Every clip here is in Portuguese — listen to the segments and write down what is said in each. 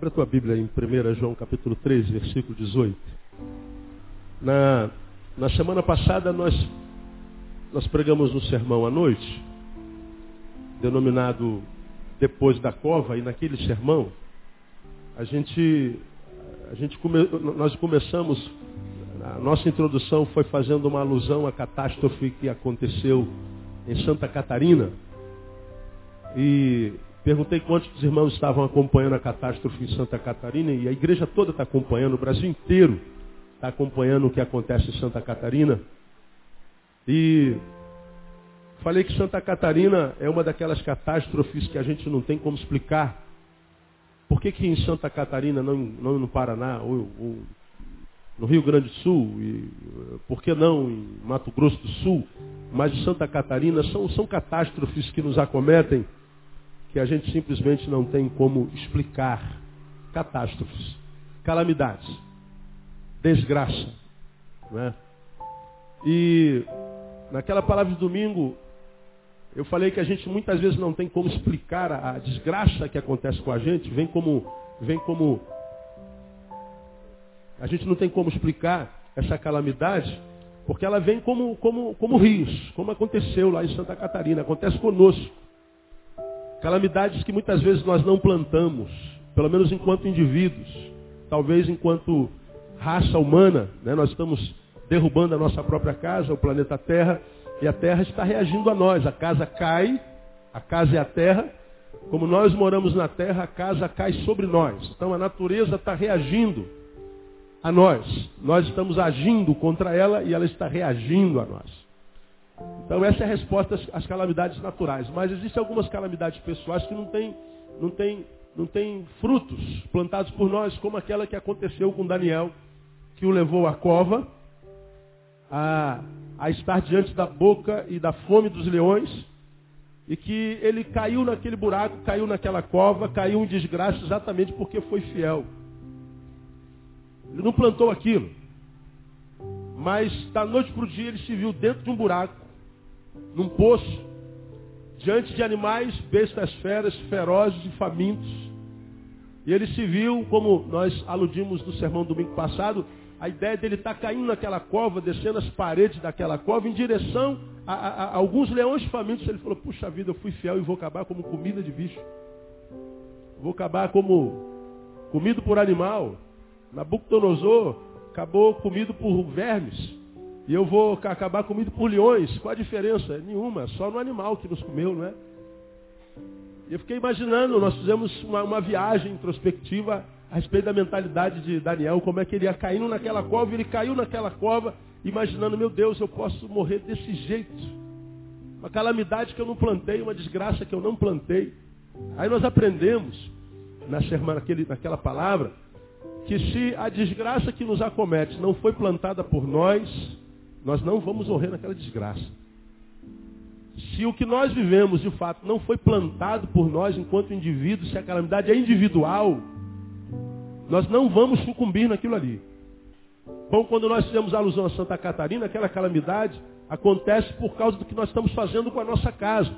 Abre a tua Bíblia em 1 João capítulo 3, versículo 18. Na, na semana passada nós, nós pregamos um sermão à noite, denominado Depois da Cova, e naquele sermão a gente, a gente come, nós começamos, a nossa introdução foi fazendo uma alusão à catástrofe que aconteceu em Santa Catarina. E Perguntei quantos irmãos estavam acompanhando a catástrofe em Santa Catarina e a igreja toda está acompanhando, o Brasil inteiro está acompanhando o que acontece em Santa Catarina. E falei que Santa Catarina é uma daquelas catástrofes que a gente não tem como explicar. Por que, que em Santa Catarina, não, não no Paraná, ou, ou no Rio Grande do Sul, e por que não em Mato Grosso do Sul, mas em Santa Catarina, são, são catástrofes que nos acometem que a gente simplesmente não tem como explicar. Catástrofes, calamidades, desgraça. Né? E naquela palavra de domingo, eu falei que a gente muitas vezes não tem como explicar a, a desgraça que acontece com a gente, vem como, vem como. A gente não tem como explicar essa calamidade, porque ela vem como, como, como rios, como aconteceu lá em Santa Catarina, acontece conosco. Calamidades que muitas vezes nós não plantamos, pelo menos enquanto indivíduos, talvez enquanto raça humana, né? nós estamos derrubando a nossa própria casa, o planeta Terra, e a Terra está reagindo a nós. A casa cai, a casa é a Terra, como nós moramos na Terra, a casa cai sobre nós. Então a natureza está reagindo a nós. Nós estamos agindo contra ela e ela está reagindo a nós. Então essa é a resposta às, calamidades naturais. Mas existem algumas calamidades pessoais que não têm, não têm, não têm frutos plantados por nós, como aquela que aconteceu com Daniel, que o levou à cova, a, a estar diante da boca e da fome dos leões, e que ele caiu naquele buraco, caiu naquela cova, caiu em desgraça exatamente porque foi fiel. Ele não plantou aquilo. Mas da noite para o dia ele se viu dentro de um buraco, num poço, diante de animais, bestas feras, ferozes e famintos. E ele se viu, como nós aludimos no sermão do domingo passado, a ideia dele estar tá caindo naquela cova, descendo as paredes daquela cova, em direção a, a, a, alguns leões famintos. Ele falou, puxa vida, eu fui fiel e vou acabar como comida de bicho. Vou acabar como comido por animal. Nabucodonosor acabou comido por vermes. E eu vou acabar comido por leões. Qual a diferença? Nenhuma, só no animal que nos comeu, não é? E eu fiquei imaginando, nós fizemos uma, uma, viagem introspectiva a respeito da mentalidade de Daniel, como é que ele ia caindo naquela cova, ele caiu naquela cova, imaginando, meu Deus, eu posso morrer desse jeito. Uma calamidade que eu não plantei, uma desgraça que eu não plantei. Aí nós aprendemos, na naquele, naquela palavra, que se a desgraça que nos acomete não foi plantada por nós, nós não vamos morrer naquela desgraça. Se o que nós vivemos, de fato, não foi plantado por nós enquanto indivíduos, se a calamidade é individual, nós não vamos sucumbir naquilo ali. Bom, quando nós fizemos alusão a Santa Catarina, aquela calamidade acontece por causa do que nós estamos fazendo com a nossa casa.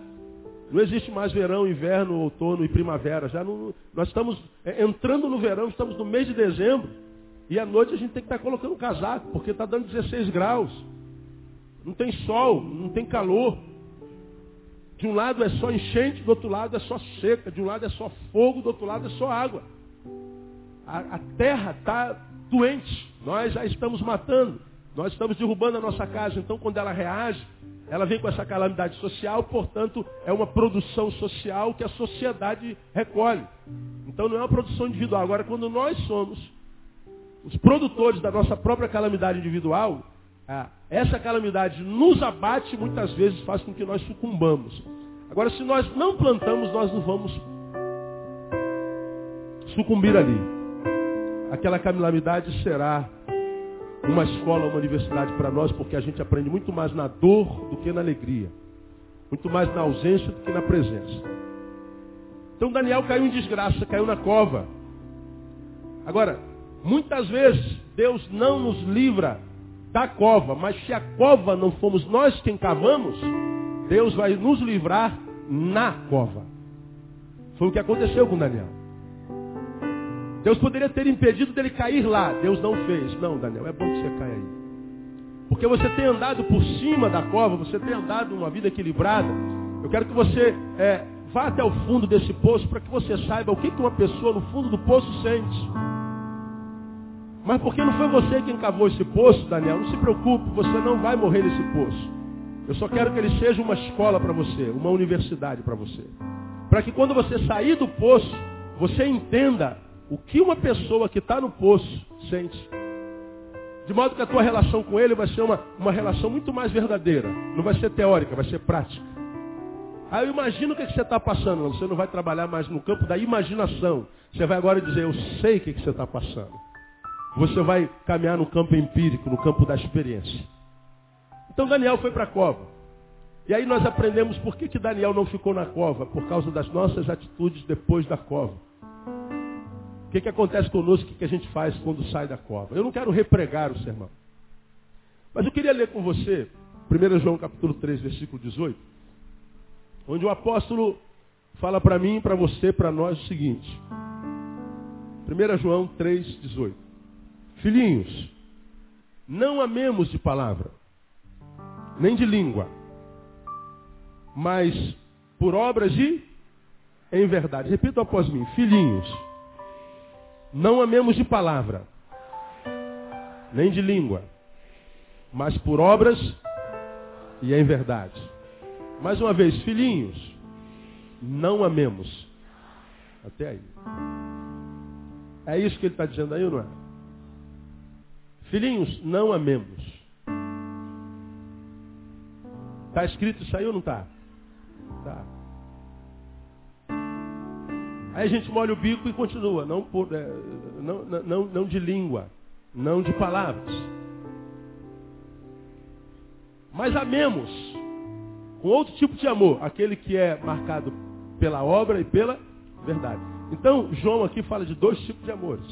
Não existe mais verão, inverno, outono e primavera. Já não, nós estamos é, entrando no verão, estamos no mês de dezembro. E à noite a gente tem que estar colocando casaco, porque está dando 16 graus. Não tem sol, não tem calor. De um lado é só enchente, do outro lado é só seca. De um lado é só fogo, do outro lado é só água. A, a terra está doente. Nós já estamos matando. Nós estamos derrubando a nossa casa. Então, quando ela reage, ela vem com essa calamidade social, portanto, é uma produção social que a sociedade recolhe. Então, não é uma produção individual. Agora, quando nós somos os produtores da nossa própria calamidade individual, ah, essa calamidade nos abate muitas vezes faz com que nós sucumbamos. Agora, se nós não plantamos, nós não vamos sucumbir ali. Aquela calamidade será uma escola, uma universidade para nós, porque a gente aprende muito mais na dor do que na alegria. Muito mais na ausência do que na presença. Então Daniel caiu em desgraça, caiu na cova. Agora, Muitas vezes Deus não nos livra da cova, mas se a cova não fomos nós quem cavamos, Deus vai nos livrar na cova. Foi o que aconteceu com Daniel. Deus poderia ter impedido dele cair lá. Deus não fez. Não, Daniel, é bom que você caia aí. Porque você tem andado por cima da cova, você tem andado uma vida equilibrada. Eu quero que você é, vá até o fundo desse poço para que você saiba o que, que uma pessoa no fundo do poço sente. Mas porque não foi você quem cavou esse poço, Daniel, não se preocupe, você não vai morrer nesse poço. Eu só quero que ele seja uma escola para você, uma universidade para você. Para que quando você sair do poço, você entenda o que uma pessoa que está no poço sente. De modo que a tua relação com ele vai ser uma, uma relação muito mais verdadeira. Não vai ser teórica, vai ser prática. Aí eu imagino o que, é que você está passando. Você não vai trabalhar mais no campo da imaginação. Você vai agora dizer, eu sei o que, é que você está passando. Você vai caminhar no campo empírico, no campo da experiência. Então Daniel foi para a cova. E aí nós aprendemos por que, que Daniel não ficou na cova. Por causa das nossas atitudes depois da cova. O que, que acontece conosco, o que, que a gente faz quando sai da cova. Eu não quero repregar o sermão. Mas eu queria ler com você, 1 João capítulo 3, versículo 18, onde o apóstolo fala para mim, para você, para nós o seguinte. 1 João 3, 18. Filhinhos, não amemos de palavra, nem de língua, mas por obras de em verdade. Repita após mim, filhinhos, não amemos de palavra, nem de língua, mas por obras e em verdade. Mais uma vez, filhinhos, não amemos. Até aí. É isso que ele está dizendo aí, não é? Filhinhos, não amemos. Está escrito isso aí ou não está? Tá. Aí a gente molha o bico e continua. Não, por, é, não, não, não de língua, não de palavras. Mas amemos com outro tipo de amor, aquele que é marcado pela obra e pela verdade. Então, João aqui fala de dois tipos de amores.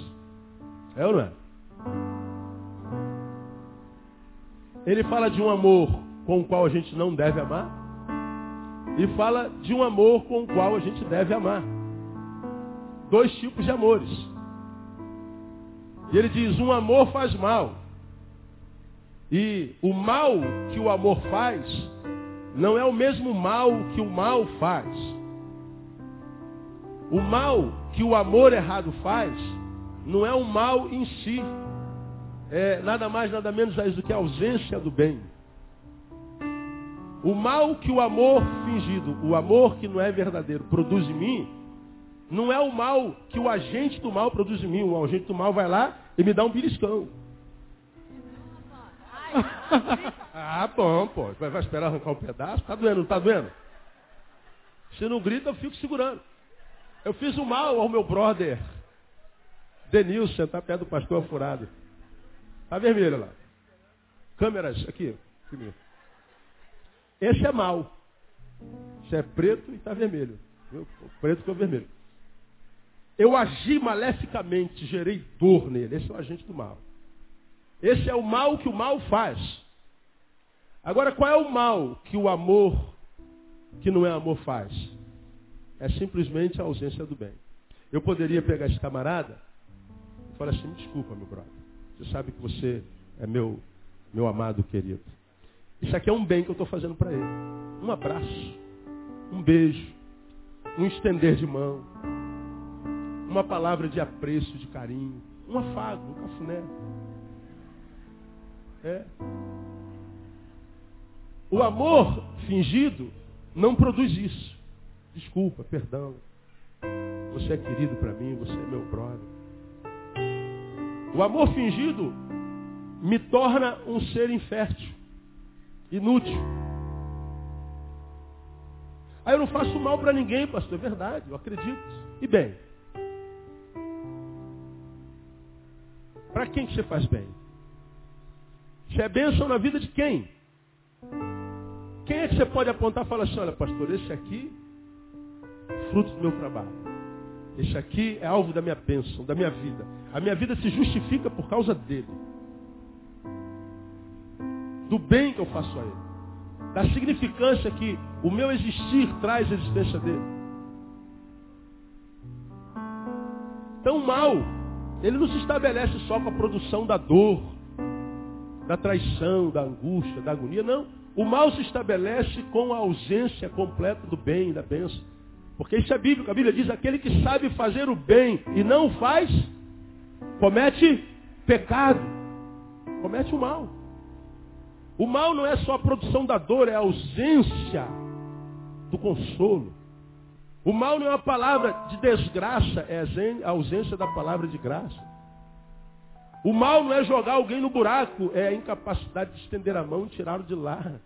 É ou não é? Ele fala de um amor com o qual a gente não deve amar. E fala de um amor com o qual a gente deve amar. Dois tipos de amores. E ele diz: um amor faz mal. E o mal que o amor faz não é o mesmo mal que o mal faz. O mal que o amor errado faz não é o mal em si, é nada mais, nada menos do que a ausência do bem. O mal que o amor fingido, o amor que não é verdadeiro, produz em mim, não é o mal que o agente do mal produz em mim. O agente do mal vai lá e me dá um beliscão. ah, bom, pô. Vai, vai esperar arrancar um pedaço? Tá doendo, não tá doendo? Se não grita, eu fico segurando. Eu fiz o mal ao meu brother. Denilson, tá perto do pastor furado. Está vermelho lá. Câmeras, aqui. Esse é mal. Esse é preto e está vermelho. O preto ficou vermelho. Eu agi maleficamente, gerei dor nele. Esse é o agente do mal. Esse é o mal que o mal faz. Agora, qual é o mal que o amor, que não é amor, faz? É simplesmente a ausência do bem. Eu poderia pegar esse camarada e falar assim, desculpa, meu brother. Você sabe que você é meu, meu amado querido. Isso aqui é um bem que eu estou fazendo para ele. Um abraço, um beijo, um estender de mão, uma palavra de apreço, de carinho, um afago, um cafuné. É. O amor fingido não produz isso. Desculpa, perdão. Você é querido para mim, você é meu brother. O amor fingido me torna um ser infértil, inútil. Aí eu não faço mal para ninguém, pastor, é verdade, eu acredito. E bem, para quem que você faz bem? Você é bênção na vida de quem? Quem é que você pode apontar e falar assim, olha pastor, esse aqui, fruto do meu trabalho. Esse aqui é alvo da minha bênção, da minha vida. A minha vida se justifica por causa dele. Do bem que eu faço a ele. Da significância que o meu existir traz à existência dele. Então o mal Ele não se estabelece só com a produção da dor, da traição, da angústia, da agonia, não. O mal se estabelece com a ausência completa do bem, da bênção. Porque isso é bíblico. A Bíblia diz: aquele que sabe fazer o bem e não faz, comete pecado, comete o mal. O mal não é só a produção da dor, é a ausência do consolo. O mal não é uma palavra de desgraça, é a ausência da palavra de graça. O mal não é jogar alguém no buraco, é a incapacidade de estender a mão e tirá-lo de lá.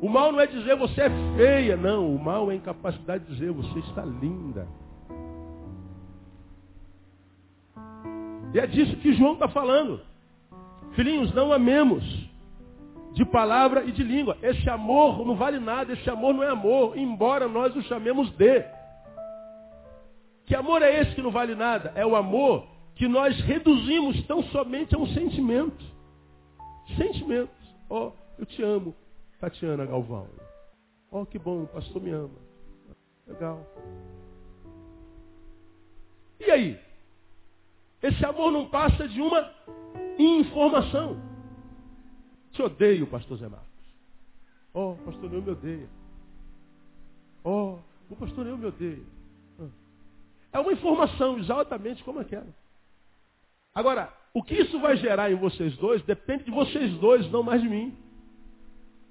O mal não é dizer você é feia, não. O mal é a incapacidade de dizer você está linda. E é disso que João está falando. Filhinhos, não amemos de palavra e de língua. Esse amor não vale nada, esse amor não é amor, embora nós o chamemos de. Que amor é esse que não vale nada? É o amor que nós reduzimos tão somente a um sentimento. Sentimentos. Ó, oh, eu te amo, Tatiana Galvão. Oh, que bom, o pastor me ama. Legal. E aí? Esse amor não passa de uma informação. Te odeio, pastor Zé Marcos. Oh, pastor Neil me odeia. Oh, o pastor Neil me odeia. É uma informação exatamente como aquela. Agora, o que isso vai gerar em vocês dois depende de vocês dois, não mais de mim.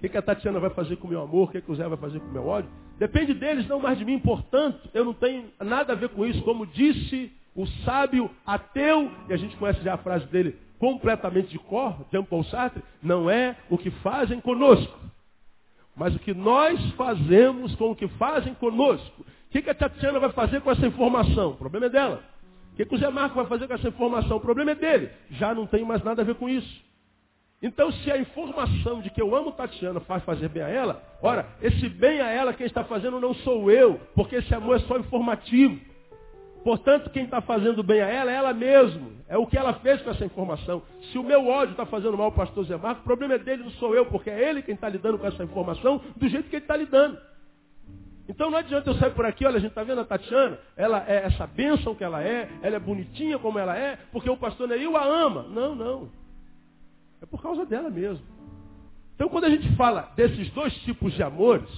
O que, a Tatiana vai fazer com o meu amor, o que, que o Zé vai fazer com o meu ódio. Depende deles, não mais de mim. Portanto, eu não tenho nada a ver com isso. Como disse o sábio ateu, e a gente conhece já a frase dele completamente de cor, Jean Paul Sartre, não é o que fazem conosco, mas o que nós fazemos com o que fazem conosco. O que, que a Tatiana vai fazer com essa informação? O problema é dela. O que, que o Zé Marco vai fazer com essa informação? O problema é dele. Já não tem mais nada a ver com isso. Então, se a informação de que eu amo Tatiana faz fazer bem a ela, ora, esse bem a ela quem está fazendo não sou eu, porque esse amor é só informativo. Portanto, quem está fazendo bem a ela é ela mesma. É o que ela fez com essa informação. Se o meu ódio está fazendo mal ao pastor Zé Marco, o problema é dele, não sou eu, porque é ele quem está lidando com essa informação do jeito que ele está lidando. Então não adianta eu sair por aqui, olha, a gente está vendo a Tatiana, ela é essa bênção que ela é, ela é bonitinha como ela é, porque o pastor Neil a ama. Não, não. É por causa dela mesmo. Então quando a gente fala desses dois tipos de amores,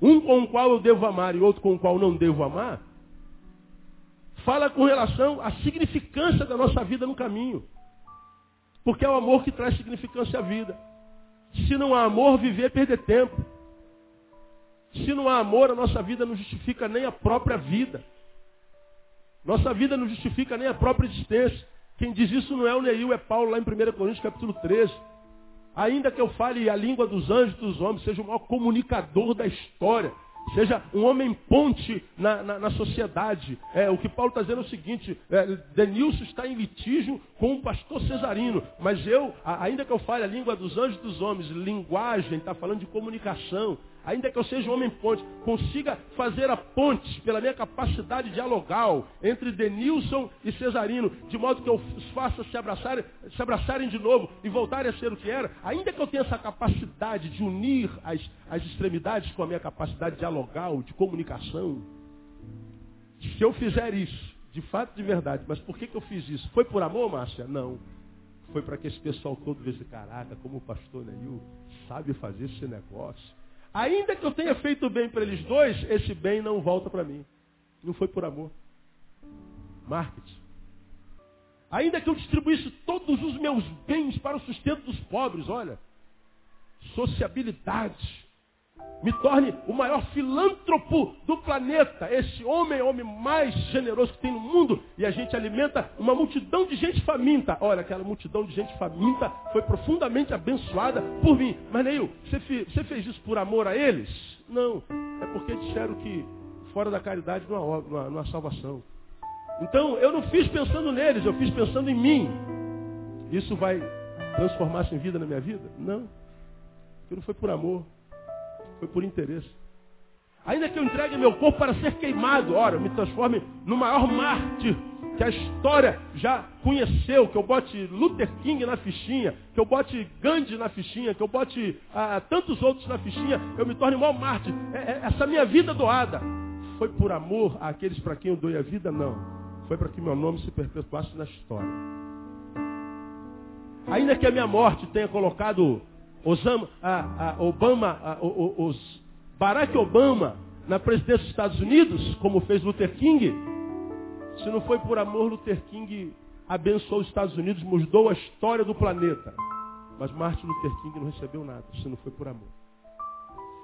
um com o qual eu devo amar e outro com o qual não devo amar, fala com relação à significância da nossa vida no caminho. Porque é o amor que traz significância à vida. Se não há amor, viver é perder tempo. Se não há amor, a nossa vida não justifica nem a própria vida. Nossa vida não justifica nem a própria existência. Quem diz isso não é o Neil, é Paulo lá em 1 Coríntios capítulo 13. Ainda que eu fale a língua dos anjos dos homens, seja o maior comunicador da história, Seja um homem ponte na, na, na sociedade. É, o que Paulo está dizendo é o seguinte, é, Denilson está em litígio com o pastor Cesarino, mas eu, ainda que eu fale a língua dos anjos dos homens, linguagem, está falando de comunicação, ainda que eu seja um homem ponte, consiga fazer a ponte pela minha capacidade dialogal entre Denilson e Cesarino, de modo que eu os faça se abraçarem, se abraçarem de novo e voltarem a ser o que era, ainda que eu tenha essa capacidade de unir as, as extremidades com a minha capacidade dialogal, de comunicação, se eu fizer isso, de fato, de verdade, mas por que, que eu fiz isso? Foi por amor, Márcia? Não. Foi para que esse pessoal todo visse, caraca, como o pastor Neil sabe fazer esse negócio. Ainda que eu tenha feito bem para eles dois, esse bem não volta para mim. Não foi por amor. Marketing. Ainda que eu distribuísse todos os meus bens para o sustento dos pobres, olha. Sociabilidade me torne o maior filântropo do planeta. Esse homem é o homem mais generoso que tem no mundo. E a gente alimenta uma multidão de gente faminta. Olha, aquela multidão de gente faminta foi profundamente abençoada por mim. Mas, Neil, você, você fez isso por amor a eles? Não. É porque disseram que fora da caridade não há, não há, não há salvação. Então, eu não fiz pensando neles, eu fiz pensando em mim. Isso vai transformar-se em vida na minha vida? Não. Porque não foi por amor. Foi por interesse. Ainda que eu entregue meu corpo para ser queimado, ora, me transforme no maior mártir que a história já conheceu, que eu bote Luther King na fichinha, que eu bote Gandhi na fichinha, que eu bote ah, tantos outros na fichinha, eu me torne maior mártir. É, é, essa minha vida doada foi foi por amor àqueles para quem eu dou a vida, não. Foi para que meu nome se perpetuasse na história. Ainda que a minha morte tenha colocado Osama, a, a Obama, a, os Barack Obama na presidência dos Estados Unidos, como fez Luther King, se não foi por amor, Luther King abençoou os Estados Unidos, mudou a história do planeta. Mas Martin Luther King não recebeu nada, se não foi por amor.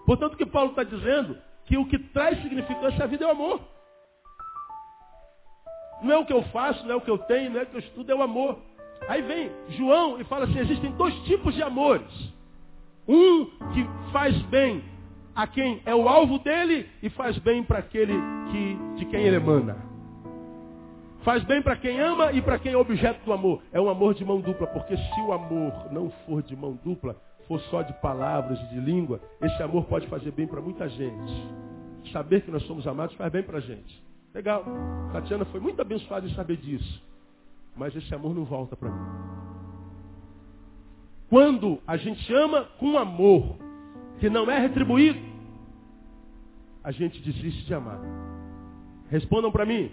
Portanto, o que Paulo está dizendo, que o que traz significância à vida é o amor. Não é o que eu faço, não é o que eu tenho, não é o que eu estudo, é o amor. Aí vem João e fala assim, existem dois tipos de amores. Um que faz bem a quem é o alvo dele e faz bem para aquele que, de quem ele emana. Faz bem para quem ama e para quem é objeto do amor. É um amor de mão dupla, porque se o amor não for de mão dupla, for só de palavras e de língua, esse amor pode fazer bem para muita gente. Saber que nós somos amados faz bem para a gente. Legal. Tatiana foi muito abençoada em saber disso. Mas esse amor não volta para mim. Quando a gente ama com amor, que não é retribuído, a gente desiste de amar. Respondam para mim.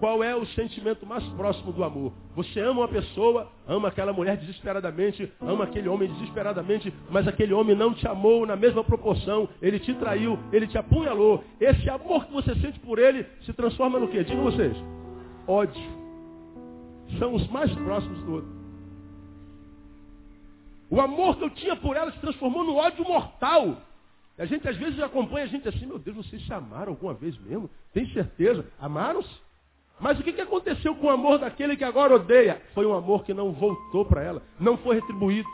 Qual é o sentimento mais próximo do amor? Você ama uma pessoa, ama aquela mulher desesperadamente, ama aquele homem desesperadamente, mas aquele homem não te amou na mesma proporção, ele te traiu, ele te apunhalou. Esse amor que você sente por ele se transforma no quê? Digam vocês. Ódio. São os mais próximos do outro. O amor que eu tinha por ela se transformou no ódio mortal. A gente às vezes acompanha a gente assim, meu Deus, vocês se amaram alguma vez mesmo? Tem certeza? Amaram-se? Mas o que aconteceu com o amor daquele que agora odeia? Foi um amor que não voltou para ela, não foi retribuído.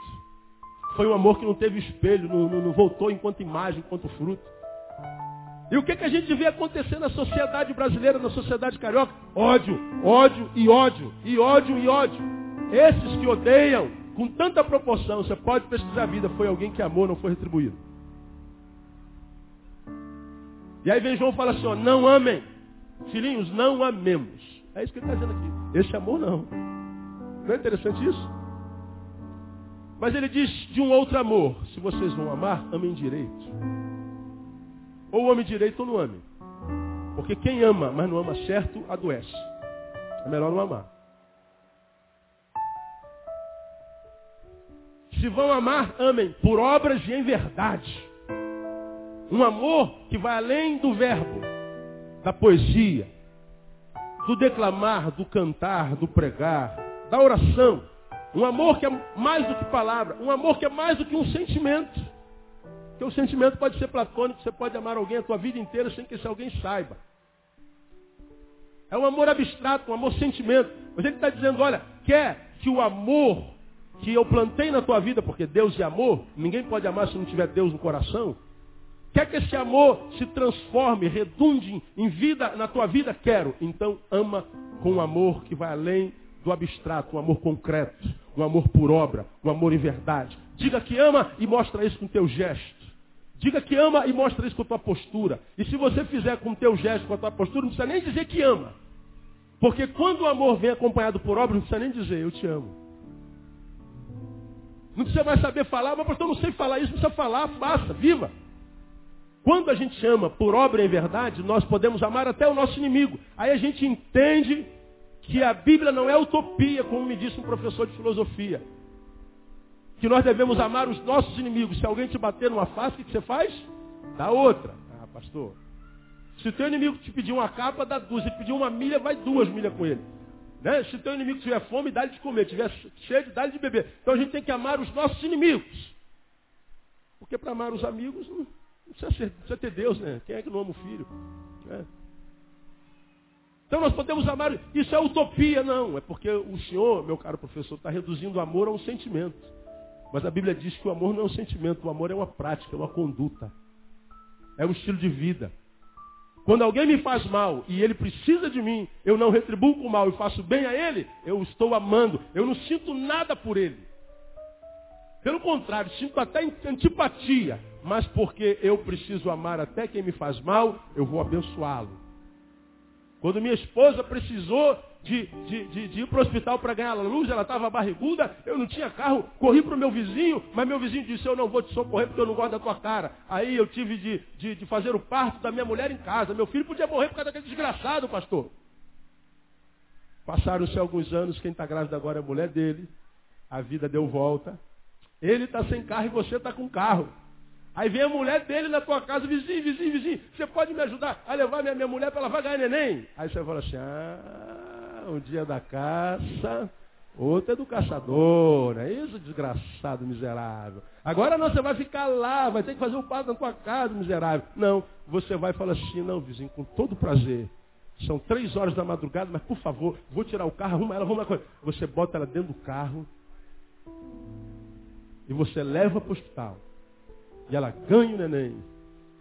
Foi um amor que não teve espelho, não, não, não voltou enquanto imagem, enquanto fruto. E o que, que a gente vê acontecer na sociedade brasileira, na sociedade carioca? Ódio, ódio e ódio, e ódio e ódio. Esses que odeiam com tanta proporção, você pode pesquisar a vida, foi alguém que amou, não foi retribuído. E aí vem João e fala assim, ó, não amem Filhinhos, não amemos. É isso que ele está dizendo aqui. Esse amor não. Não é interessante isso? Mas ele diz de um outro amor. Se vocês vão amar, amem direito. Ou ame direito ou não ame. Porque quem ama, mas não ama certo, adoece. É melhor não amar. Se vão amar, amem por obras e em verdade. Um amor que vai além do verbo da poesia, do declamar, do cantar, do pregar, da oração. Um amor que é mais do que palavra, um amor que é mais do que um sentimento. Porque o sentimento pode ser platônico, você pode amar alguém a tua vida inteira sem que esse alguém saiba. É um amor abstrato, um amor sentimento. Mas ele está dizendo, olha, quer que o amor que eu plantei na tua vida, porque Deus é amor, ninguém pode amar se não tiver Deus no coração. Quer que esse amor se transforme, redunde em vida na tua vida? Quero. Então ama com um amor que vai além do abstrato, um amor concreto, um amor por obra, um amor em verdade. Diga que ama e mostra isso com teu gesto. Diga que ama e mostra isso com a tua postura. E se você fizer com o teu gesto, com a tua postura, não precisa nem dizer que ama. Porque quando o amor vem acompanhado por obra, não precisa nem dizer, eu te amo. Não precisa mais saber falar, mas pastor, não sei falar isso, não precisa falar, faça, viva. Quando a gente ama por obra em verdade, nós podemos amar até o nosso inimigo. Aí a gente entende que a Bíblia não é utopia, como me disse um professor de filosofia. Que nós devemos amar os nossos inimigos. Se alguém te bater numa face, o que você faz? Dá outra. Ah, pastor. Se o teu inimigo te pedir uma capa, dá duas. Se pedir uma milha, vai duas milhas com ele. Né? Se teu inimigo tiver fome, dá-lhe de comer. Tiver cheio, dá-lhe de beber. Então a gente tem que amar os nossos inimigos. Porque para amar os amigos, não não precisa, ser, precisa ter Deus, né? Quem é que não ama o filho? É. Então nós podemos amar. Isso é utopia, não. É porque o Senhor, meu caro professor, está reduzindo o amor a um sentimento. Mas a Bíblia diz que o amor não é um sentimento, o amor é uma prática, é uma conduta. É um estilo de vida. Quando alguém me faz mal e ele precisa de mim, eu não retribuo com mal e faço bem a ele, eu estou amando. Eu não sinto nada por ele. Pelo contrário, sinto até antipatia. Mas porque eu preciso amar até quem me faz mal, eu vou abençoá-lo. Quando minha esposa precisou de, de, de, de ir para o hospital para ganhar a luz, ela estava barriguda, eu não tinha carro, corri para o meu vizinho, mas meu vizinho disse, eu não vou te socorrer porque eu não gosto da tua cara. Aí eu tive de, de, de fazer o parto da minha mulher em casa. Meu filho podia morrer por causa daquele desgraçado, pastor. Passaram-se alguns anos, quem está grávida agora é a mulher dele. A vida deu volta. Ele está sem carro e você está com carro. Aí vem a mulher dele na tua casa, vizinho, vizinho, vizinho, você pode me ajudar a levar minha, minha mulher para ela vai ganhar neném? Aí você fala assim, ah, um dia da caça, outro é do caçador, é isso, desgraçado, miserável. Agora não, você vai ficar lá, vai ter que fazer o passo na tua casa, miserável. Não, você vai falar assim, não, vizinho, com todo prazer. São três horas da madrugada, mas por favor, vou tirar o carro, arruma ela, arruma ela. Você bota ela dentro do carro e você leva para o hospital. E ela ganha o neném.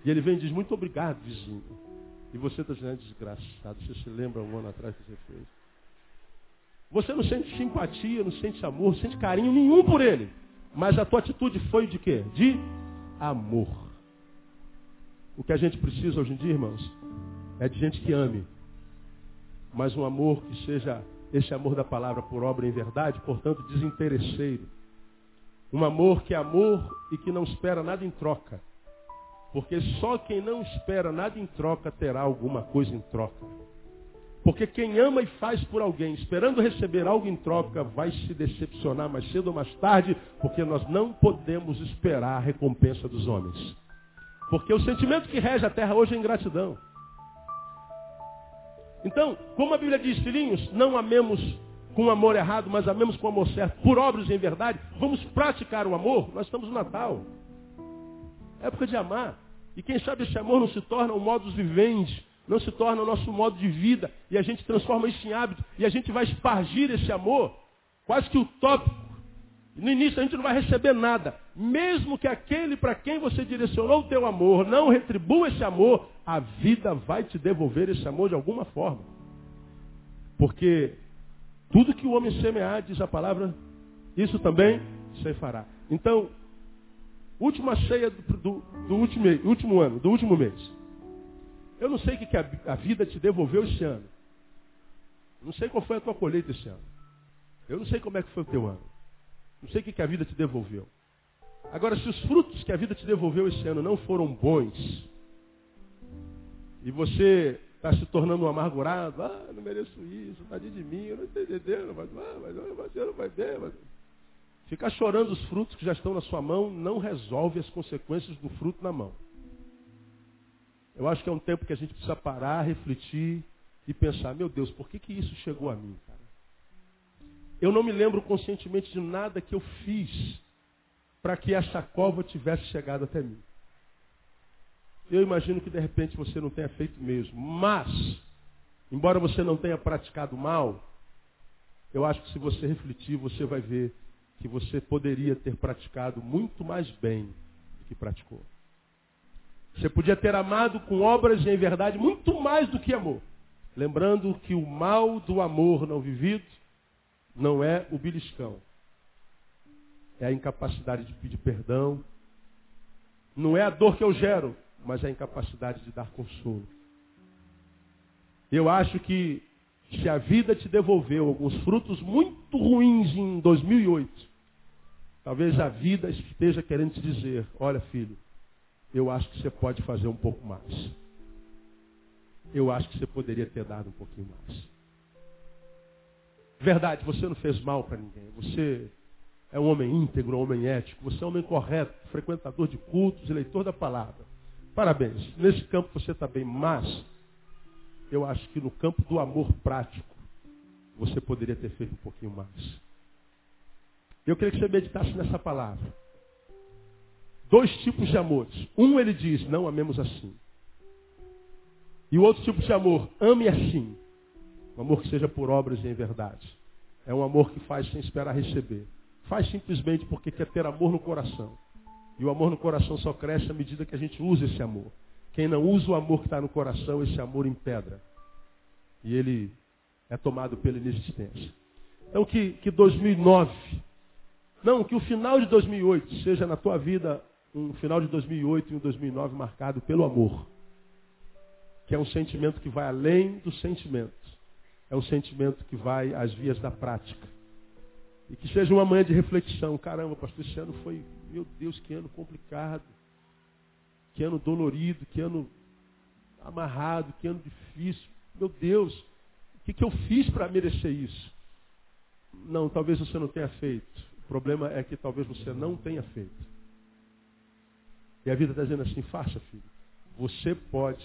E ele vem e diz, muito obrigado, vizinho. E você está dizendo, desgraçado, você se lembra um ano atrás que você fez. Você não sente simpatia, não sente amor, não sente carinho nenhum por ele. Mas a tua atitude foi de quê? De amor. O que a gente precisa hoje em dia, irmãos, é de gente que ame. Mas um amor que seja esse amor da palavra por obra em verdade, portanto, desinteresseiro. Um amor que é amor e que não espera nada em troca. Porque só quem não espera nada em troca terá alguma coisa em troca. Porque quem ama e faz por alguém, esperando receber algo em troca, vai se decepcionar mais cedo ou mais tarde, porque nós não podemos esperar a recompensa dos homens. Porque o sentimento que rege a terra hoje é ingratidão. Então, como a Bíblia diz, filhinhos, não amemos com amor errado, mas amemos com amor certo, por obras em verdade, vamos praticar o amor, nós estamos no Natal. É época de amar. E quem sabe esse amor não se torna um modus vivendi, não se torna o nosso modo de vida, e a gente transforma isso em hábito, e a gente vai espargir esse amor, quase que utópico. No início a gente não vai receber nada. Mesmo que aquele para quem você direcionou o teu amor não retribua esse amor, a vida vai te devolver esse amor de alguma forma. Porque tudo que o homem semear, diz a palavra, isso também se fará. Então, última ceia do, do, do último, último, ano, do último mês. Eu não sei o que, a, vida te devolveu esse ano. Não sei qual foi a tua colheita esse ano. Eu não sei como é que foi o teu ano. Não sei o que, a vida te devolveu. Agora, se os frutos que a vida te devolveu esse ano não foram bons, e você está se tornando um amargurado. Ah, não mereço isso, tadinho de mim, eu não entendendo, mas, ah, mas, mas não vai bem. Mas... Ficar chorando os frutos que já estão na sua mão não resolve as consequências do fruto na mão. Eu acho que é um tempo que a gente precisa parar, refletir e pensar, meu Deus, por que, que isso chegou a mim, cara? Eu não me lembro conscientemente de nada que eu fiz para que essa cova tivesse chegado até mim. Eu imagino que de repente você não tenha feito mesmo. Mas, embora você não tenha praticado mal, eu acho que se você refletir, você vai ver que você poderia ter praticado muito mais bem do que praticou. Você podia ter amado com obras em verdade muito mais do que amor. Lembrando que o mal do amor não vivido não é o beliscão. É a incapacidade de pedir perdão. Não é a dor que eu gero, mas a incapacidade de dar consolo. Eu acho que se a vida te devolveu alguns frutos muito ruins em 2008, talvez a vida esteja querendo te dizer: olha, filho, eu acho que você pode fazer um pouco mais. Eu acho que você poderia ter dado um pouquinho mais. Verdade, você não fez mal para ninguém. Você é um homem íntegro, um homem ético. Você é um homem correto, frequentador de cultos, leitor da palavra. Parabéns. Nesse campo você está bem, mas eu acho que no campo do amor prático você poderia ter feito um pouquinho mais. Eu queria que você meditasse nessa palavra. Dois tipos de amores. Um ele diz, não amemos assim. E o outro tipo de amor, ame assim. Um amor que seja por obras e em verdade. É um amor que faz sem esperar receber. Faz simplesmente porque quer ter amor no coração. E o amor no coração só cresce à medida que a gente usa esse amor. Quem não usa o amor que está no coração, esse amor empedra. E ele é tomado pela inexistência. Então que, que 2009, não, que o final de 2008 seja na tua vida um final de 2008 e um 2009 marcado pelo amor. que é um sentimento que vai além do sentimento. É um sentimento que vai às vias da prática. E que seja uma manhã de reflexão. Caramba, pastor, esse ano foi, meu Deus, que ano complicado. Que ano dolorido, que ano amarrado, que ano difícil. Meu Deus, o que, que eu fiz para merecer isso? Não, talvez você não tenha feito. O problema é que talvez você não tenha feito. E a vida está dizendo assim, faça, filho. Você pode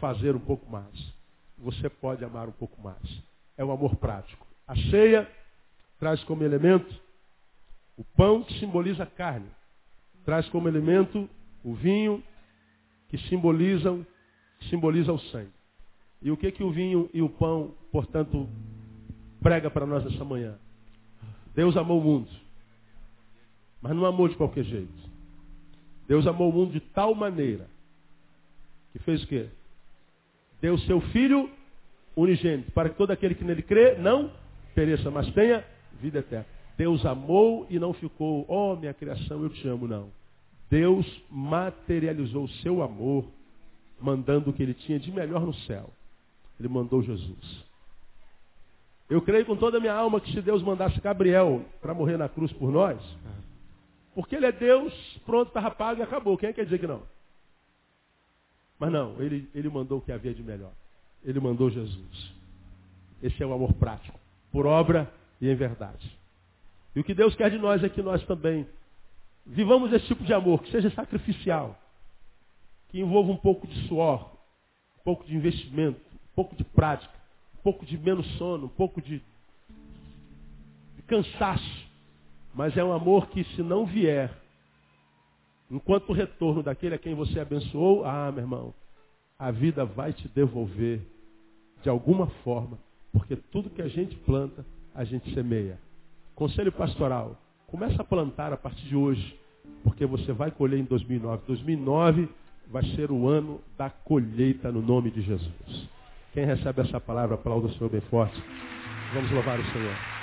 fazer um pouco mais. Você pode amar um pouco mais. É o amor prático. A ceia traz como elemento o pão que simboliza a carne. Traz como elemento o vinho que simboliza o sangue. E o que que o vinho e o pão, portanto, prega para nós essa manhã? Deus amou o mundo, mas não amou de qualquer jeito. Deus amou o mundo de tal maneira que fez o quê? Deu seu Filho unigênito, para que todo aquele que nele crê não pereça, mas tenha vida eterna. Deus amou e não ficou, ó oh, minha criação, eu te amo, não. Deus materializou o seu amor, mandando o que ele tinha de melhor no céu. Ele mandou Jesus. Eu creio com toda a minha alma que se Deus mandasse Gabriel para morrer na cruz por nós, porque ele é Deus, pronto, estava pago e acabou. Quem é quer dizer que não? Mas não, ele, ele mandou o que havia de melhor. Ele mandou Jesus. Esse é o amor prático, por obra e em verdade. E o que Deus quer de nós é que nós também vivamos esse tipo de amor, que seja sacrificial, que envolva um pouco de suor, um pouco de investimento, um pouco de prática, um pouco de menos sono, um pouco de, de cansaço. Mas é um amor que, se não vier Enquanto o retorno daquele a quem você abençoou, ah, meu irmão, a vida vai te devolver de alguma forma, porque tudo que a gente planta, a gente semeia. Conselho pastoral, começa a plantar a partir de hoje, porque você vai colher em 2009. 2009 vai ser o ano da colheita no nome de Jesus. Quem recebe essa palavra, aplauda o Senhor bem forte. Vamos louvar o Senhor.